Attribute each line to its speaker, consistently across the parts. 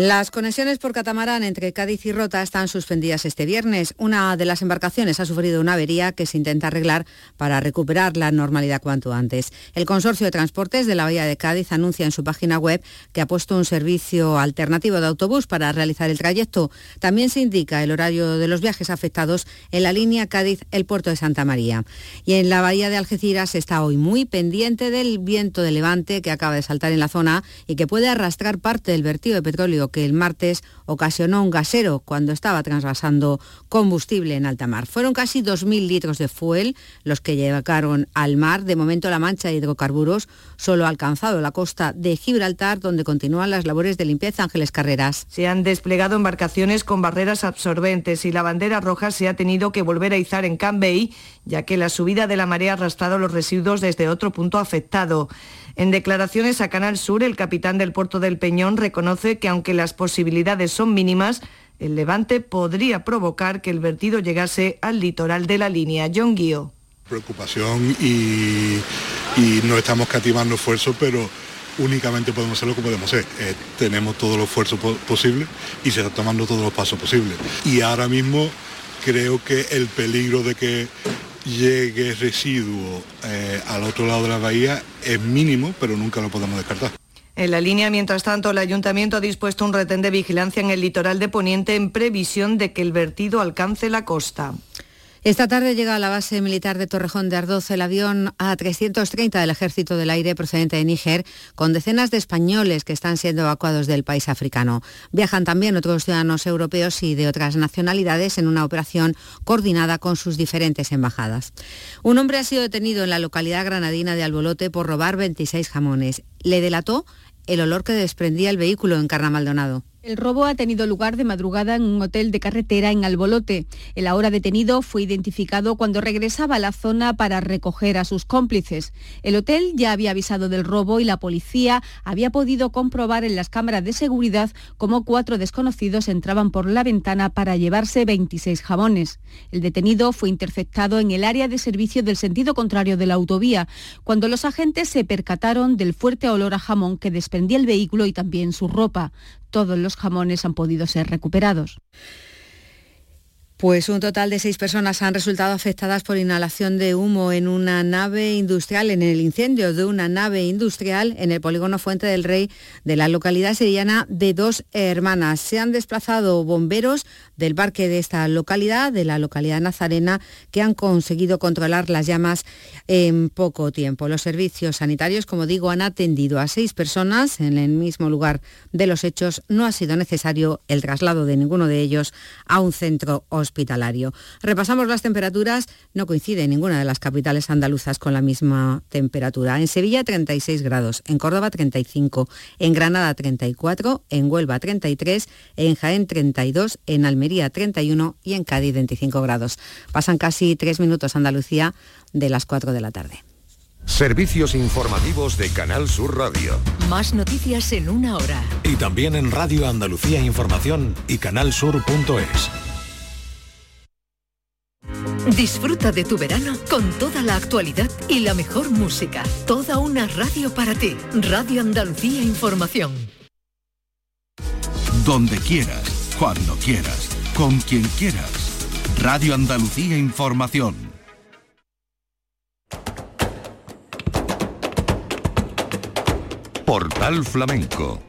Speaker 1: Las conexiones por catamarán entre Cádiz y Rota están suspendidas este viernes. Una de las embarcaciones ha sufrido una avería que se intenta arreglar para recuperar la normalidad cuanto antes. El Consorcio de Transportes de la Bahía de Cádiz anuncia en su página web que ha puesto un servicio alternativo de autobús para realizar el trayecto. También se indica el horario de los viajes afectados en la línea Cádiz-El Puerto de Santa María. Y en la Bahía de Algeciras está hoy muy pendiente del viento de levante que acaba de saltar en la zona y que puede arrastrar parte del vertido de petróleo que el martes ocasionó un gasero cuando estaba trasvasando combustible en alta mar. Fueron casi 2.000 litros de fuel los que llegaron al mar. De momento la mancha de hidrocarburos solo ha alcanzado la costa de Gibraltar, donde continúan las labores de limpieza. Ángeles Carreras.
Speaker 2: Se han desplegado embarcaciones con barreras absorbentes y la bandera roja se ha tenido que volver a izar en Cambay, ya que la subida de la marea ha arrastrado los residuos desde otro punto afectado. En declaraciones a Canal Sur, el capitán del puerto del Peñón reconoce que aunque las posibilidades son mínimas, el levante podría provocar que el vertido llegase al litoral de la línea. John Guío.
Speaker 3: Preocupación y, no estamos cativando esfuerzos, pero únicamente podemos hacer lo que podemos hacer. Eh, tenemos todos los esfuerzos posibles y se está tomando todos los pasos posibles. Y ahora mismo creo que el peligro de que llegue residuo eh, al otro lado de la bahía es mínimo, pero nunca lo podemos descartar.
Speaker 2: En la línea, mientras tanto, el ayuntamiento ha dispuesto un retén de vigilancia en el litoral de Poniente en previsión de que el vertido alcance la costa.
Speaker 1: Esta tarde llega a la base militar de Torrejón de Ardoz el avión A330 del Ejército del Aire procedente de Níger, con decenas de españoles que están siendo evacuados del país africano. Viajan también otros ciudadanos europeos y de otras nacionalidades en una operación coordinada con sus diferentes embajadas. Un hombre ha sido detenido en la localidad granadina de Albolote por robar 26 jamones. Le delató el olor que desprendía el vehículo en Carna Maldonado.
Speaker 4: El robo ha tenido lugar de madrugada en un hotel de carretera en Albolote. El ahora detenido fue identificado cuando regresaba a la zona para recoger a sus cómplices. El hotel ya había avisado del robo y la policía había podido comprobar en las cámaras de seguridad cómo cuatro desconocidos entraban por la ventana para llevarse 26 jamones. El detenido fue interceptado en el área de servicio del sentido contrario de la autovía, cuando los agentes se percataron del fuerte olor a jamón que desprendía el vehículo y también su ropa todos los jamones han podido ser recuperados.
Speaker 1: Pues un total de seis personas han resultado afectadas por inhalación de humo en una nave industrial, en el incendio de una nave industrial en el polígono Fuente del Rey de la localidad sevillana de Dos Hermanas. Se han desplazado bomberos del parque de esta localidad, de la localidad nazarena, que han conseguido controlar las llamas en poco tiempo. Los servicios sanitarios, como digo, han atendido a seis personas en el mismo lugar de los hechos. No ha sido necesario el traslado de ninguno de ellos a un centro hospitalario hospitalario. Repasamos las temperaturas, no coincide ninguna de las capitales andaluzas con la misma temperatura. En Sevilla 36 grados, en Córdoba 35, en Granada 34, en Huelva 33, en Jaén 32, en Almería 31 y en Cádiz 25 grados. Pasan casi tres minutos Andalucía de las 4 de la tarde.
Speaker 5: Servicios informativos de Canal Sur Radio.
Speaker 6: Más noticias en una hora.
Speaker 5: Y también en Radio Andalucía Información y canalsur.es.
Speaker 6: Disfruta de tu verano con toda la actualidad y la mejor música. Toda una radio para ti. Radio Andalucía Información.
Speaker 7: Donde quieras, cuando quieras, con quien quieras. Radio Andalucía Información.
Speaker 5: Portal Flamenco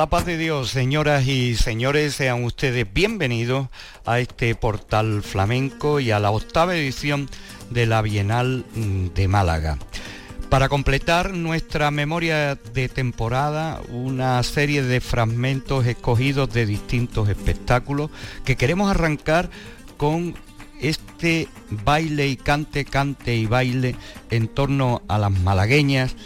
Speaker 8: la paz de Dios, señoras y señores, sean ustedes bienvenidos a este portal flamenco y a la octava edición de la Bienal mm, de Málaga. Para completar nuestra memoria de temporada, una serie de fragmentos escogidos de distintos espectáculos que queremos arrancar con este baile y cante, cante y baile en torno a las malagueñas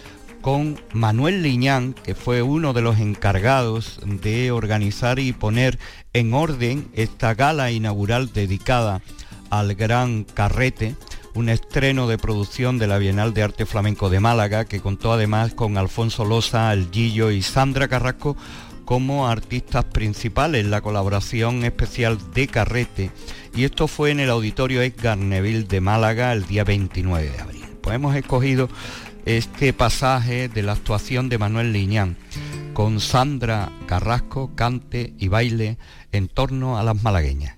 Speaker 8: con Manuel Liñán, que fue uno de los encargados de organizar y poner en orden esta gala inaugural dedicada al Gran Carrete, un estreno de producción de la Bienal de Arte Flamenco de Málaga, que contó además con Alfonso Loza, El Gillo y Sandra Carrasco como artistas principales, la colaboración especial de Carrete, y esto fue en el Auditorio Edgar Neville de Málaga el día 29 de abril. Pues hemos escogido este pasaje de la actuación de Manuel Liñán con Sandra Carrasco, cante y baile en torno a las malagueñas.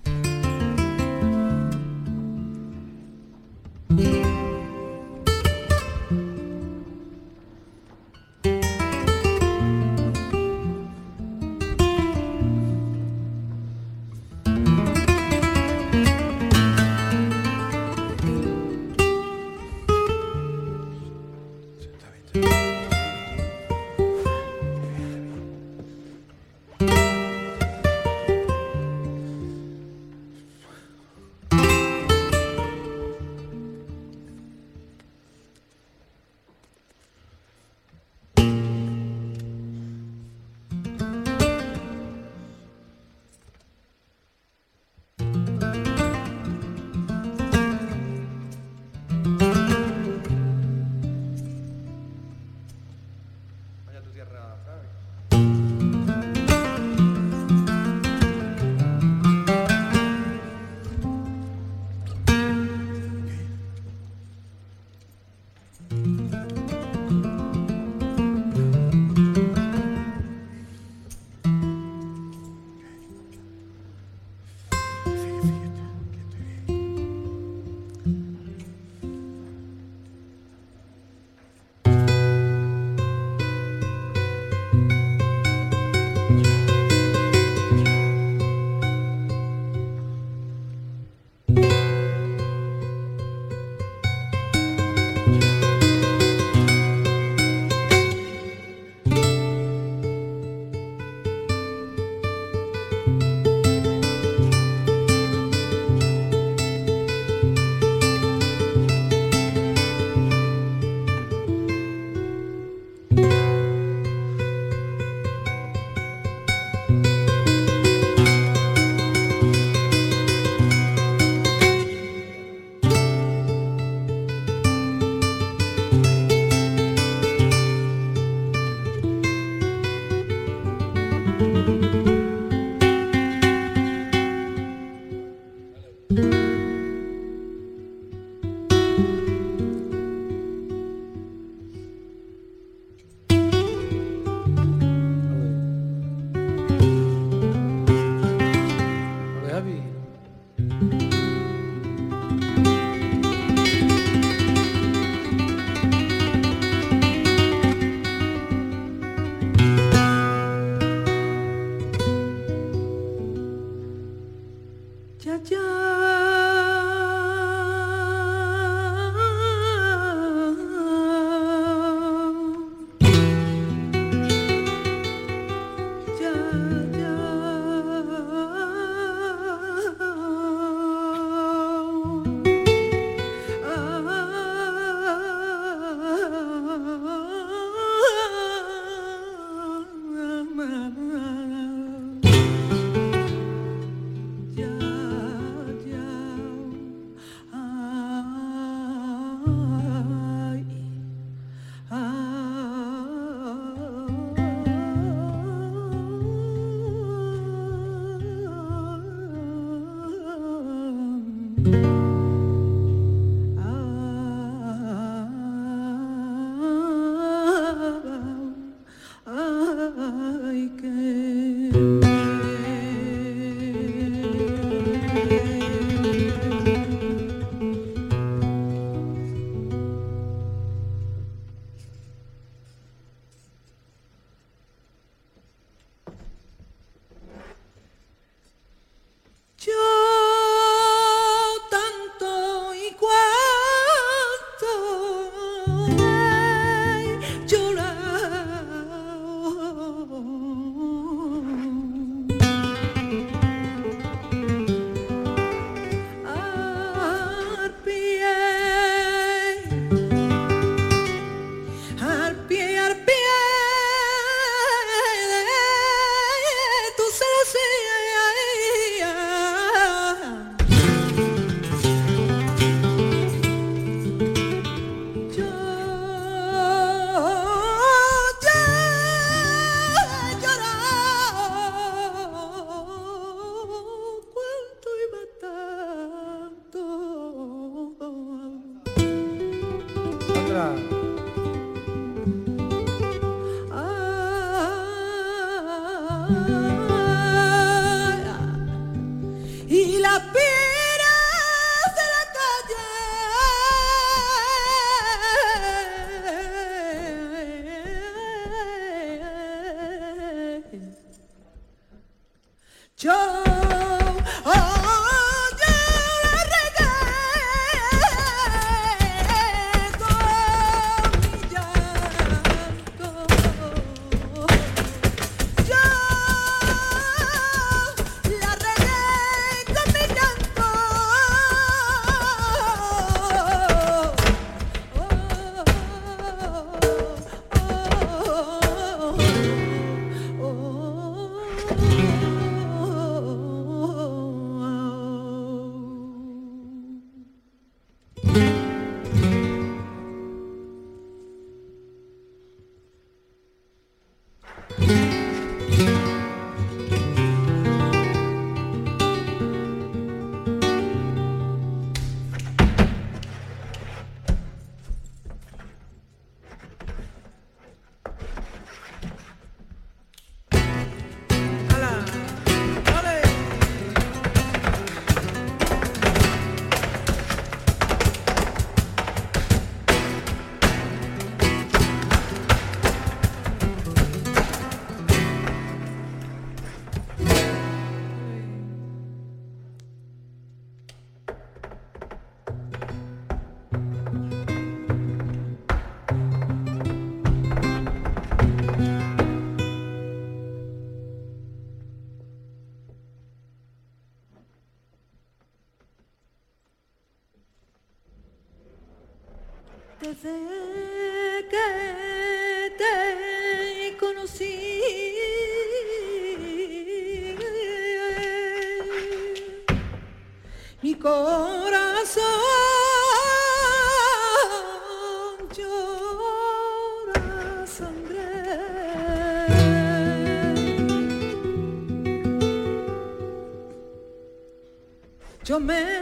Speaker 8: Amén.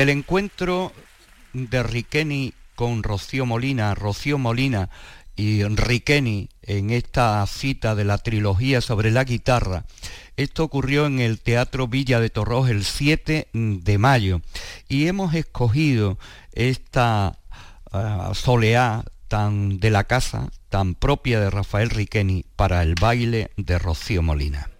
Speaker 8: Del encuentro de Riqueni con Rocío Molina, Rocío Molina y Riqueni en esta cita de la trilogía sobre la guitarra, esto ocurrió en el Teatro Villa de Torros el 7 de mayo y hemos escogido esta uh, soleá tan de la casa, tan propia de Rafael Riqueni para el baile de Rocío Molina.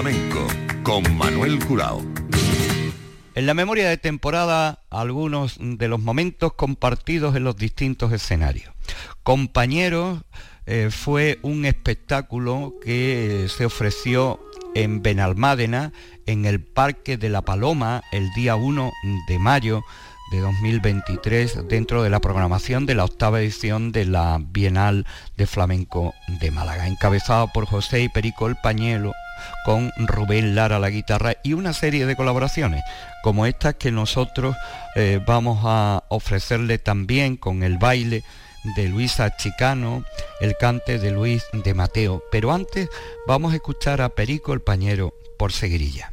Speaker 7: Flamenco con Manuel Curao.
Speaker 8: En la memoria de temporada, algunos de los momentos compartidos en los distintos escenarios. Compañeros eh, fue un espectáculo que se ofreció en Benalmádena, en el Parque de la Paloma, el día 1 de mayo de 2023 dentro de la programación de la octava edición de la Bienal de Flamenco de Málaga, encabezado por José y Perico el Pañuelo, con Rubén Lara la guitarra y una serie de colaboraciones como estas que nosotros eh, vamos a ofrecerle también con el baile de Luisa Chicano, el cante de Luis de Mateo. Pero antes vamos a escuchar a Perico el Pañero por Seguirilla.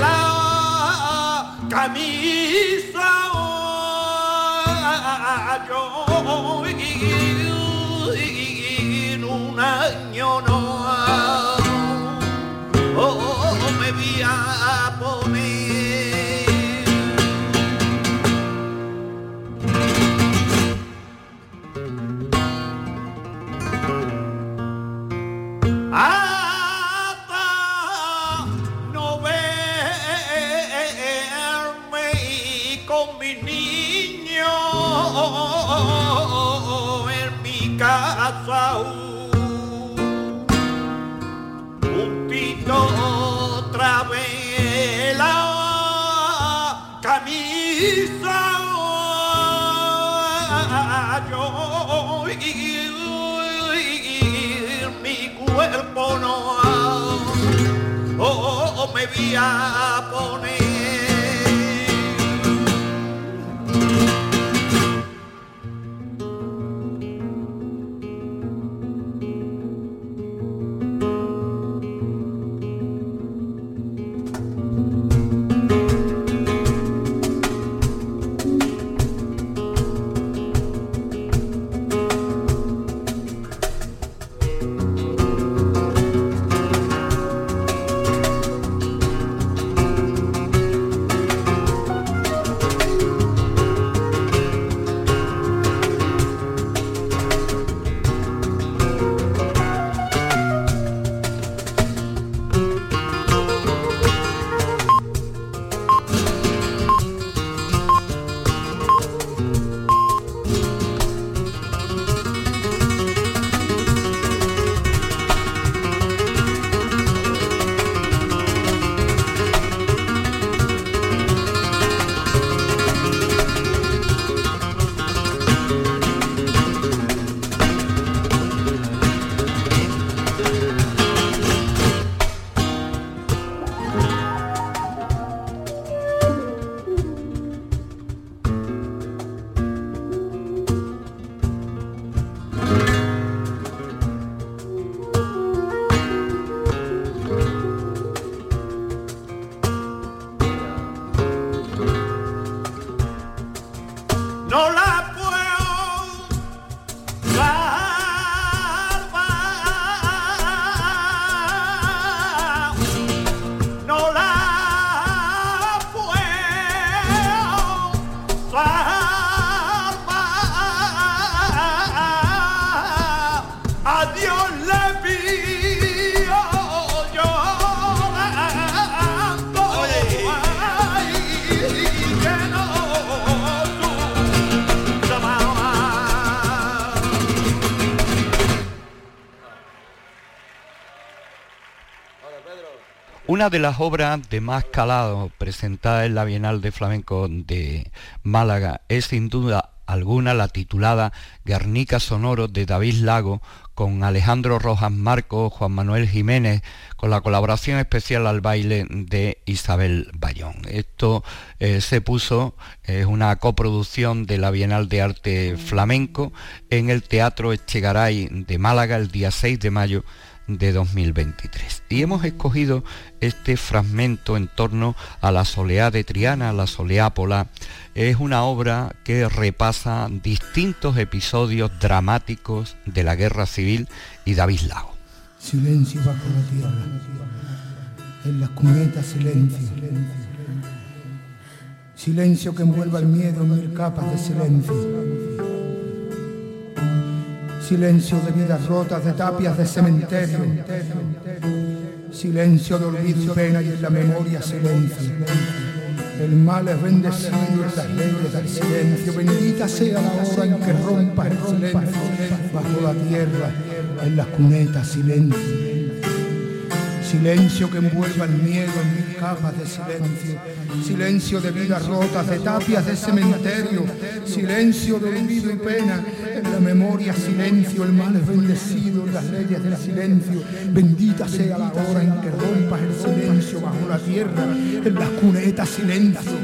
Speaker 9: la camisa o a me voy a poner.
Speaker 8: Una de las obras de más calado presentadas en la Bienal de Flamenco de Málaga es sin duda alguna la titulada Guernica Sonoro de David Lago con Alejandro Rojas Marco, Juan Manuel Jiménez, con la colaboración especial al baile de Isabel Bayón. Esto eh, se puso, es una coproducción de la Bienal de Arte Flamenco en el Teatro Echegaray de Málaga el día 6 de mayo de 2023. Y hemos escogido este fragmento en torno a la soleá de Triana, la soleápola. Es una obra que repasa distintos episodios dramáticos de la guerra civil y David Lago.
Speaker 10: Silencio bajo la tierra, en las cunetas silencio. Silencio que envuelva el miedo en mil capas de silencio Silencio de vidas rotas, de tapias de cementerio. Silencio de olvido y pena y en la memoria silencio. El mal es bendecido en las leyes del silencio. Bendita sea la hora en que rompa el silencio bajo la tierra, en las cunetas silencio. Silencio que envuelva el miedo en mil capas de silencio. Silencio de vidas rotas, de tapias de cementerio. Silencio de olvido y pena. En la memoria silencio, el mal es bendecido en las leyes del silencio. Bendita sea la hora en que rompas el silencio bajo la tierra. En las cunetas silencio.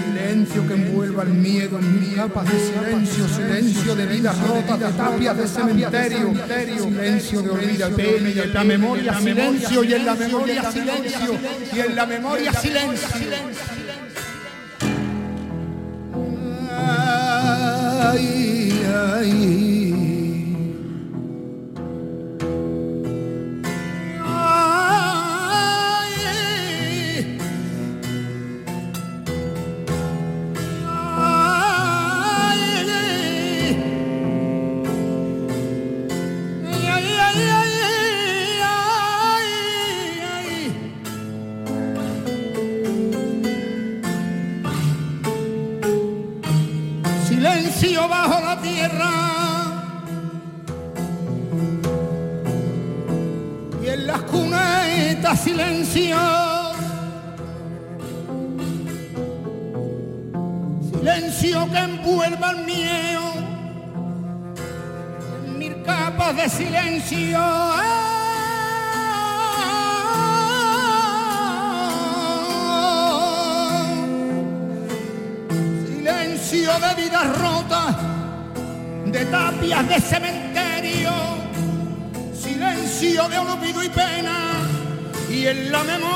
Speaker 10: Silencio que envuelva el miedo en capas de silencio. Silencio de vidas rotas, de tapias de cementerio. Silencio de olvido y pena. Y en la memoria silencio y en la memoria silencio, y en la memoria silencio. Ay, ay. Silencio. Silencio que envuelva el miedo. Mil capas de silencio. Silencio de vidas rotas, de tapias de cementerio. Silencio de olvido y pena y en la memoria.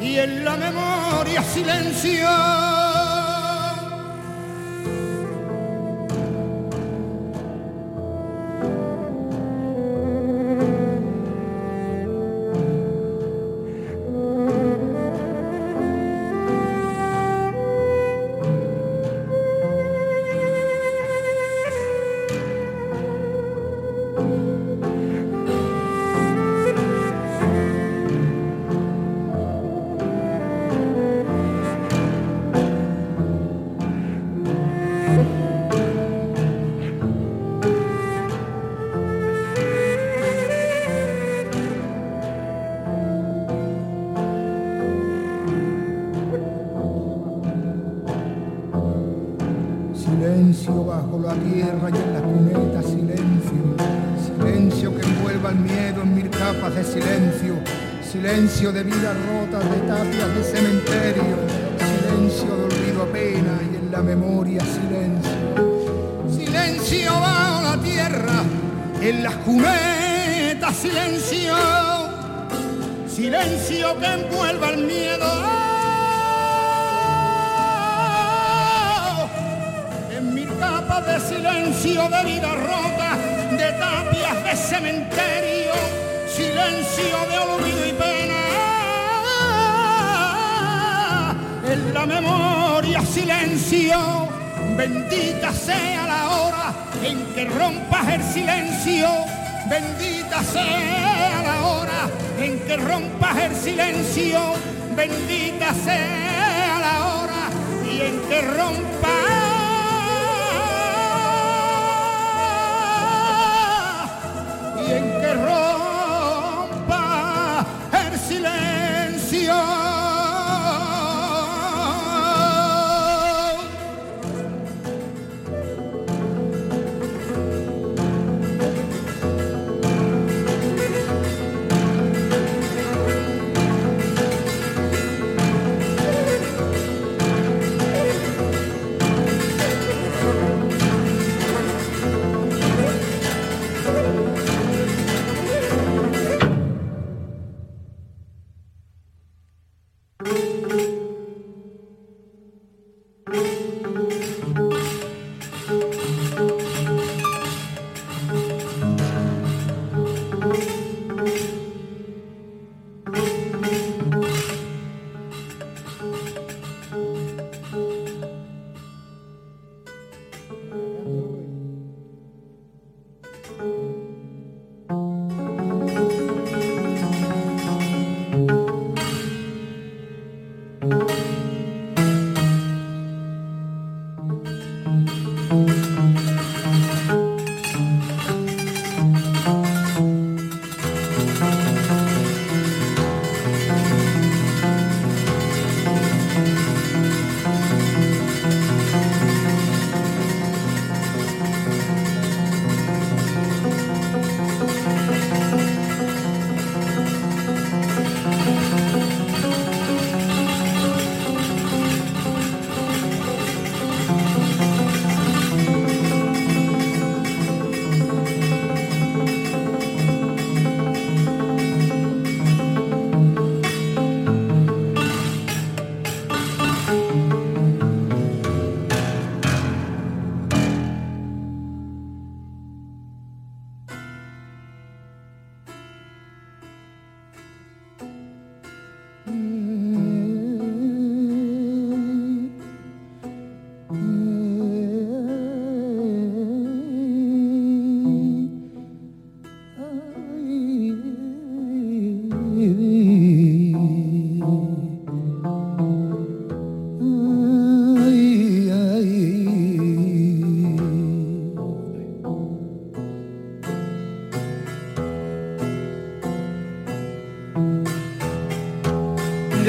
Speaker 10: Y en la memoria silencio en las cunetas silencio, silencio que envuelva el miedo. En mi capa de silencio de vida rota, de tapias de cementerio, silencio de olvido y pena. en la memoria silencio, bendita sea la hora en que rompas el silencio, bendita sea la hora en que rompas el silencio, bendita sea la hora y en que rompas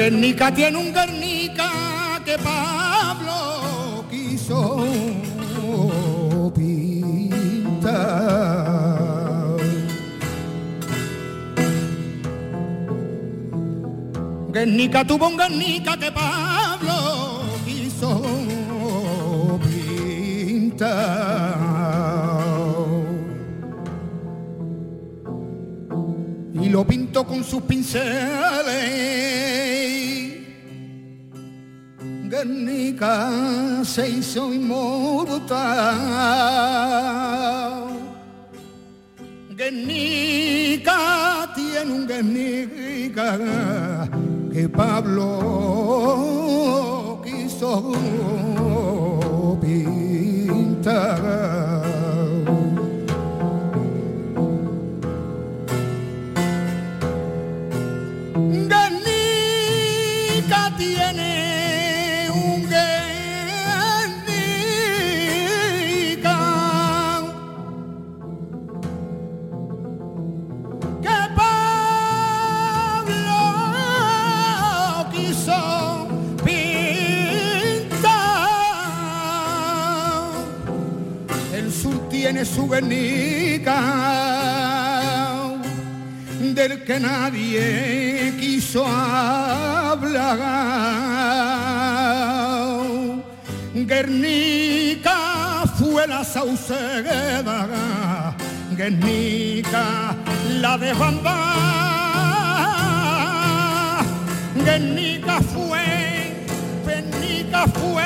Speaker 10: Guernica tiene un Guernica que Pablo quiso pintar. Guernica tuvo un Guernica que Pablo quiso pintar. Y lo pintó con sus pinceles. Guernica se hizo inmortal. Guernica tiene un Guernica que Pablo quiso pintar. Guernica del que nadie quiso hablar. Guernica fue la sauceda, Guernica la desbandada. Guernica fue, Guernica fue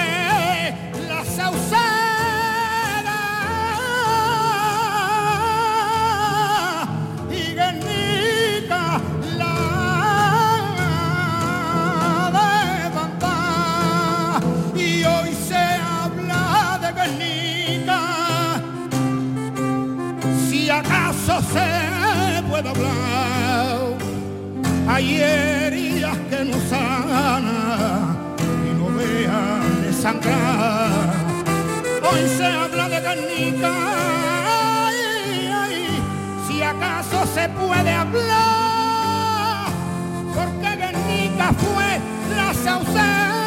Speaker 10: hablar hay heridas que no sanan y no vean de sangrar hoy se habla de Guernica ay, ay, si acaso se puede hablar porque Guernica fue la sauceda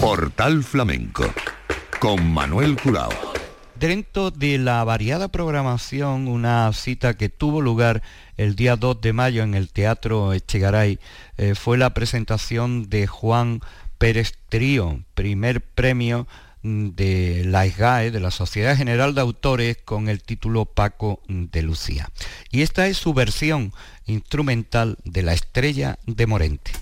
Speaker 11: Portal Flamenco con Manuel Curao.
Speaker 8: Dentro de la variada programación, una cita que tuvo lugar el día 2 de mayo en el Teatro Echegaray eh, fue la presentación de Juan Pérez primer premio mm, de la SGAE, de la Sociedad General de Autores, con el título Paco de Lucía. Y esta es su versión instrumental de La Estrella de Morente.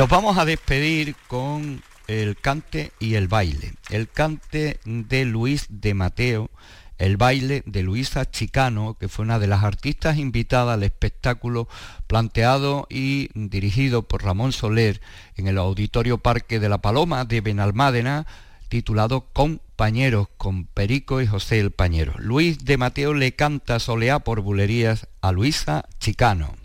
Speaker 12: Nos vamos a despedir con el cante y el baile. El cante de Luis de Mateo, el baile de Luisa Chicano, que fue una de las artistas invitadas al espectáculo planteado y dirigido por Ramón Soler en el Auditorio Parque de la Paloma de Benalmádena, titulado Compañeros con Perico y José el Pañero. Luis de Mateo le canta soleá por bulerías a Luisa Chicano.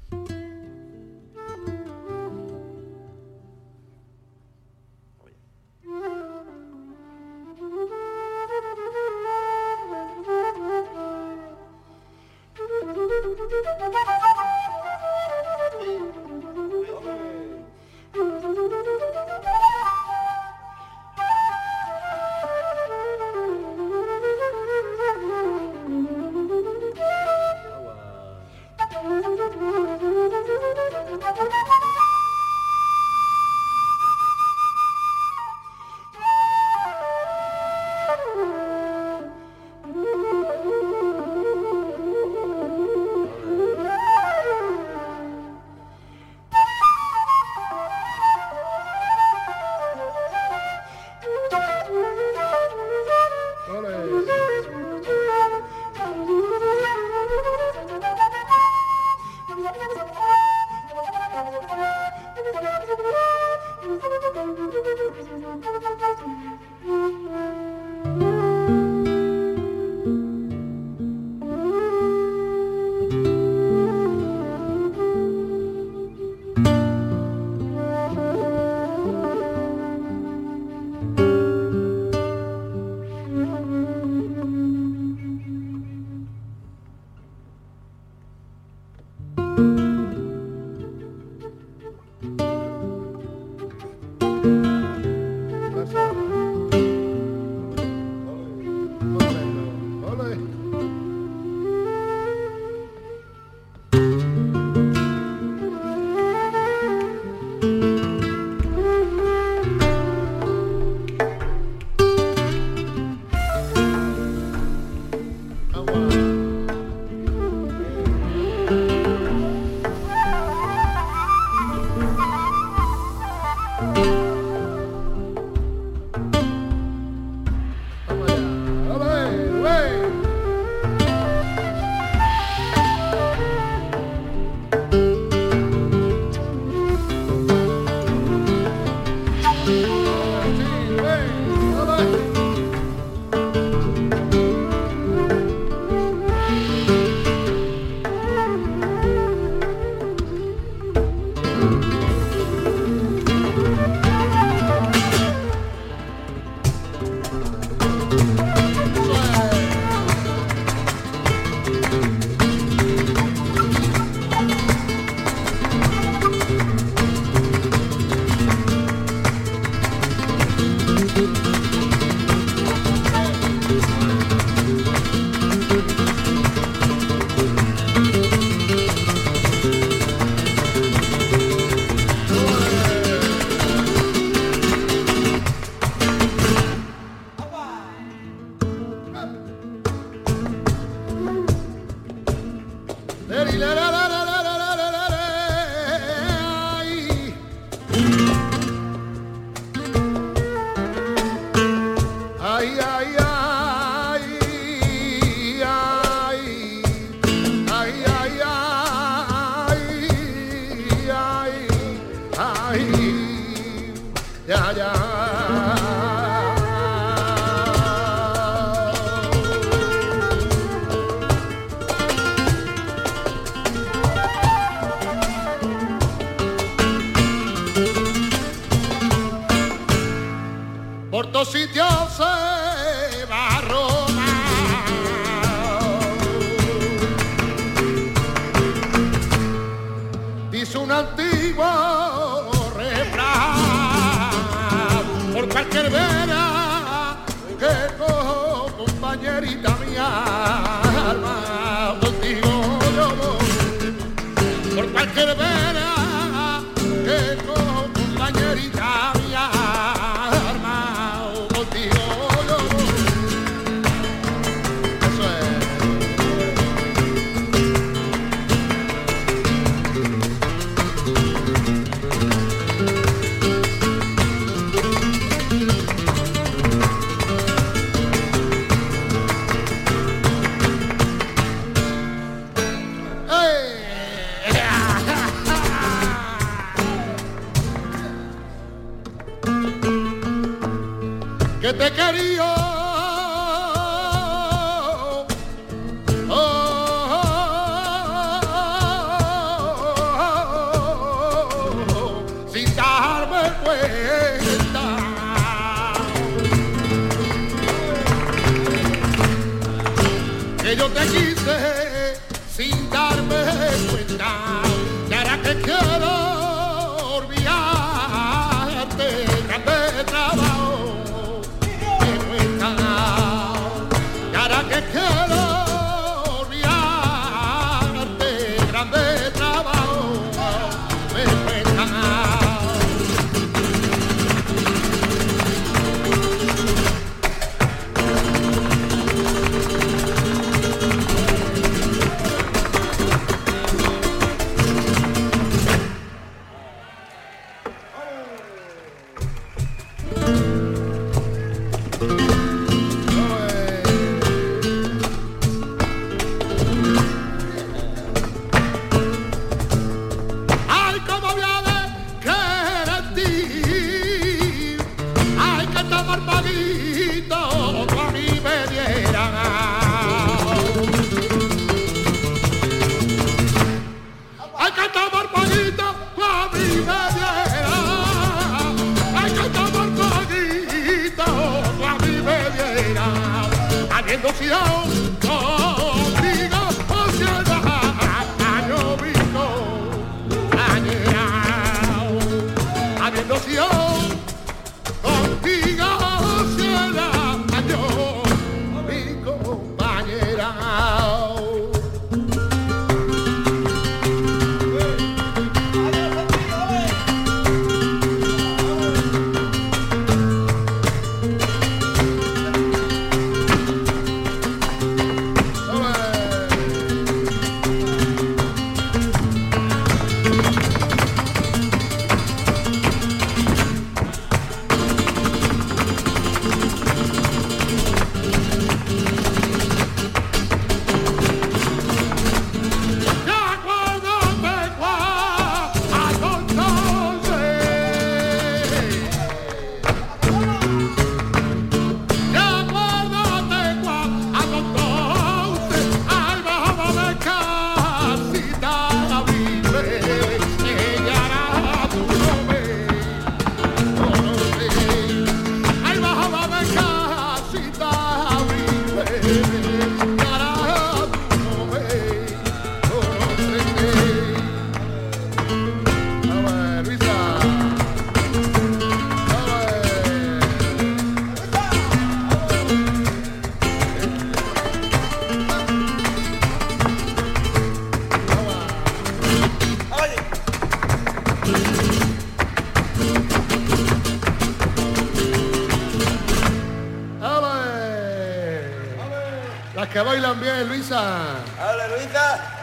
Speaker 12: Bien, Luisa.
Speaker 13: ¡Dale, Luisa!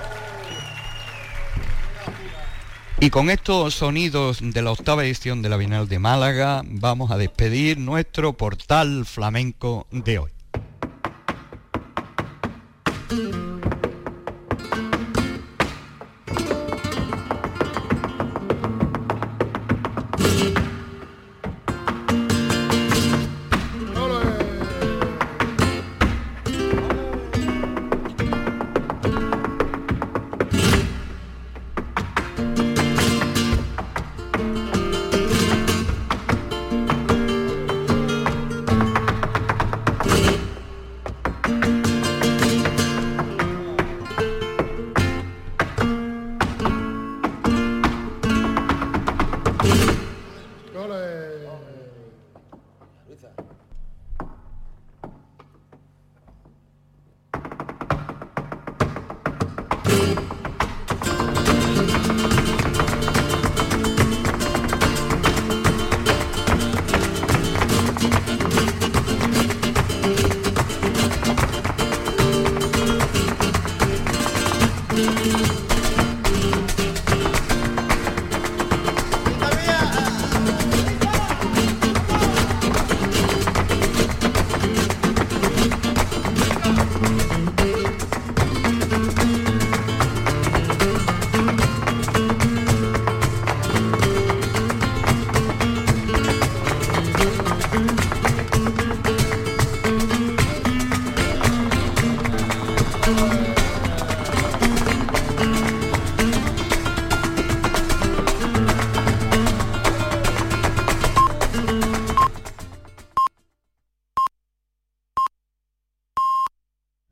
Speaker 8: Y con estos sonidos de la octava edición de la Bienal de Málaga vamos a despedir nuestro portal flamenco de hoy.